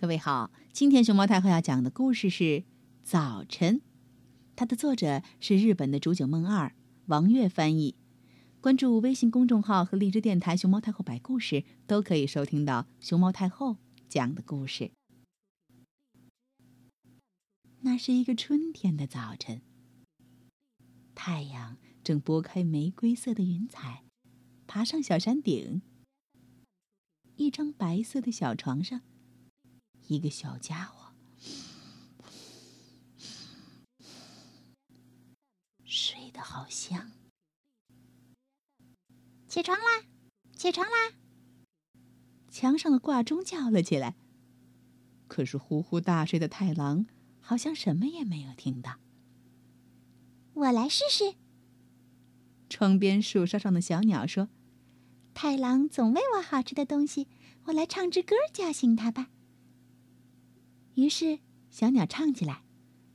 各位好，今天熊猫太后要讲的故事是《早晨》，它的作者是日本的竹久梦二，王月翻译。关注微信公众号和荔枝电台“熊猫太后摆故事”，都可以收听到熊猫太后讲的故事。那是一个春天的早晨，太阳正拨开玫瑰色的云彩，爬上小山顶。一张白色的小床上，一个小家伙睡得好香。起床啦！起床啦！墙上的挂钟叫了起来。可是呼呼大睡的太郎好像什么也没有听到。我来试试。窗边树梢上的小鸟说。太郎总喂我好吃的东西，我来唱支歌叫醒他吧。于是小鸟唱起来：“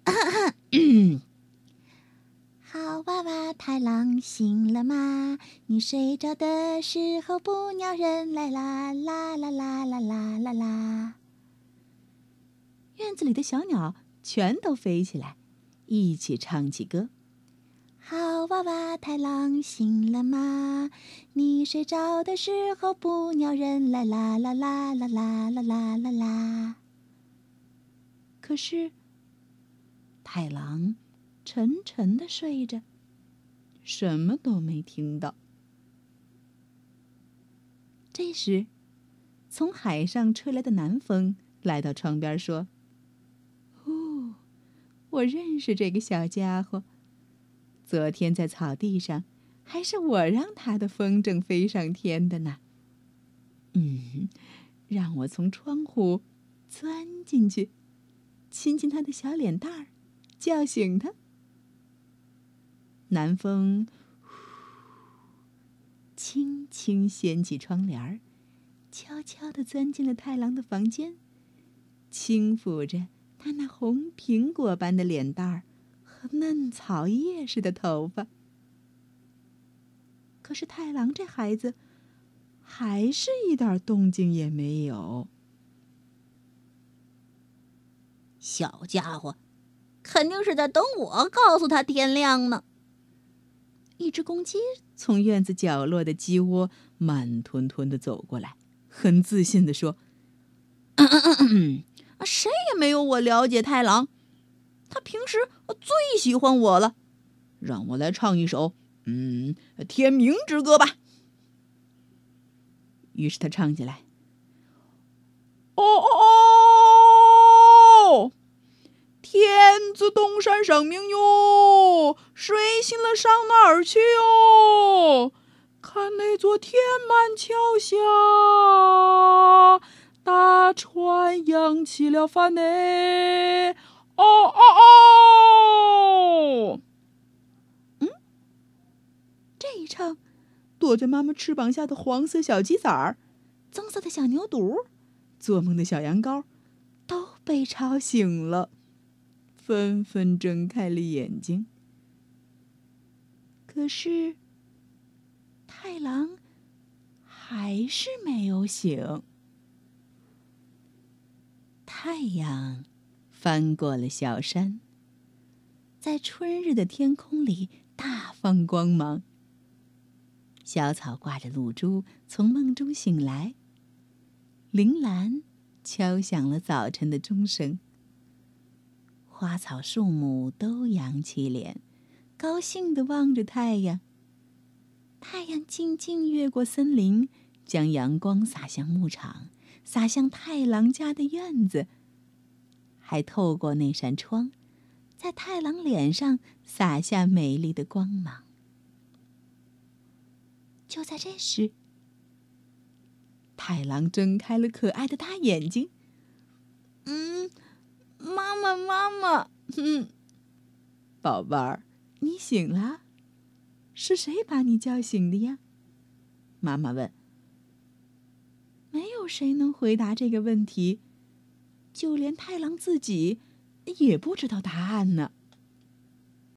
好娃娃太郎醒了吗？你睡着的时候不鸟人来啦啦啦啦啦啦啦啦。”院子里的小鸟全都飞起来，一起唱起歌。好娃娃太郎醒了吗？你睡着的时候不鸟人来啦啦啦啦啦啦啦啦啦。可是太郎沉沉的睡着，什么都没听到。这时，从海上吹来的南风来到窗边说：“哦，我认识这个小家伙。”昨天在草地上，还是我让他的风筝飞上天的呢。嗯，让我从窗户钻进去，亲亲他的小脸蛋儿，叫醒他。南风，轻轻掀起窗帘儿，悄悄地钻进了太郎的房间，轻抚着他那红苹果般的脸蛋儿和。嫩草叶似的头发，可是太郎这孩子还是一点动静也没有。小家伙，肯定是在等我告诉他天亮呢。一只公鸡从院子角落的鸡窝慢吞吞的走过来，很自信的说：“谁也没有我了解太郎。”他平时最喜欢我了，让我来唱一首，嗯，《天明之歌》吧。于是他唱起来：“哦哦哦，天子东山上明哟，睡醒了上哪儿去哟？看那座天满桥下，大船扬起了帆呢。”哦哦哦！嗯，这一唱，躲在妈妈翅膀下的黄色小鸡仔儿、棕色的小牛犊、做梦的小羊羔，都被吵醒了，纷纷睁开了眼睛。可是，太郎还是没有醒。太阳。翻过了小山，在春日的天空里大放光芒。小草挂着露珠，从梦中醒来。铃兰敲响了早晨的钟声。花草树木都扬起脸，高兴地望着太阳。太阳静静越过森林，将阳光洒向牧场，洒向太郎家的院子。还透过那扇窗，在太郎脸上洒下美丽的光芒。就在这时，太郎睁开了可爱的大眼睛。“嗯，妈妈，妈妈，嗯，宝贝儿，你醒了？是谁把你叫醒的呀？”妈妈问。没有谁能回答这个问题。就连太郎自己也不知道答案呢。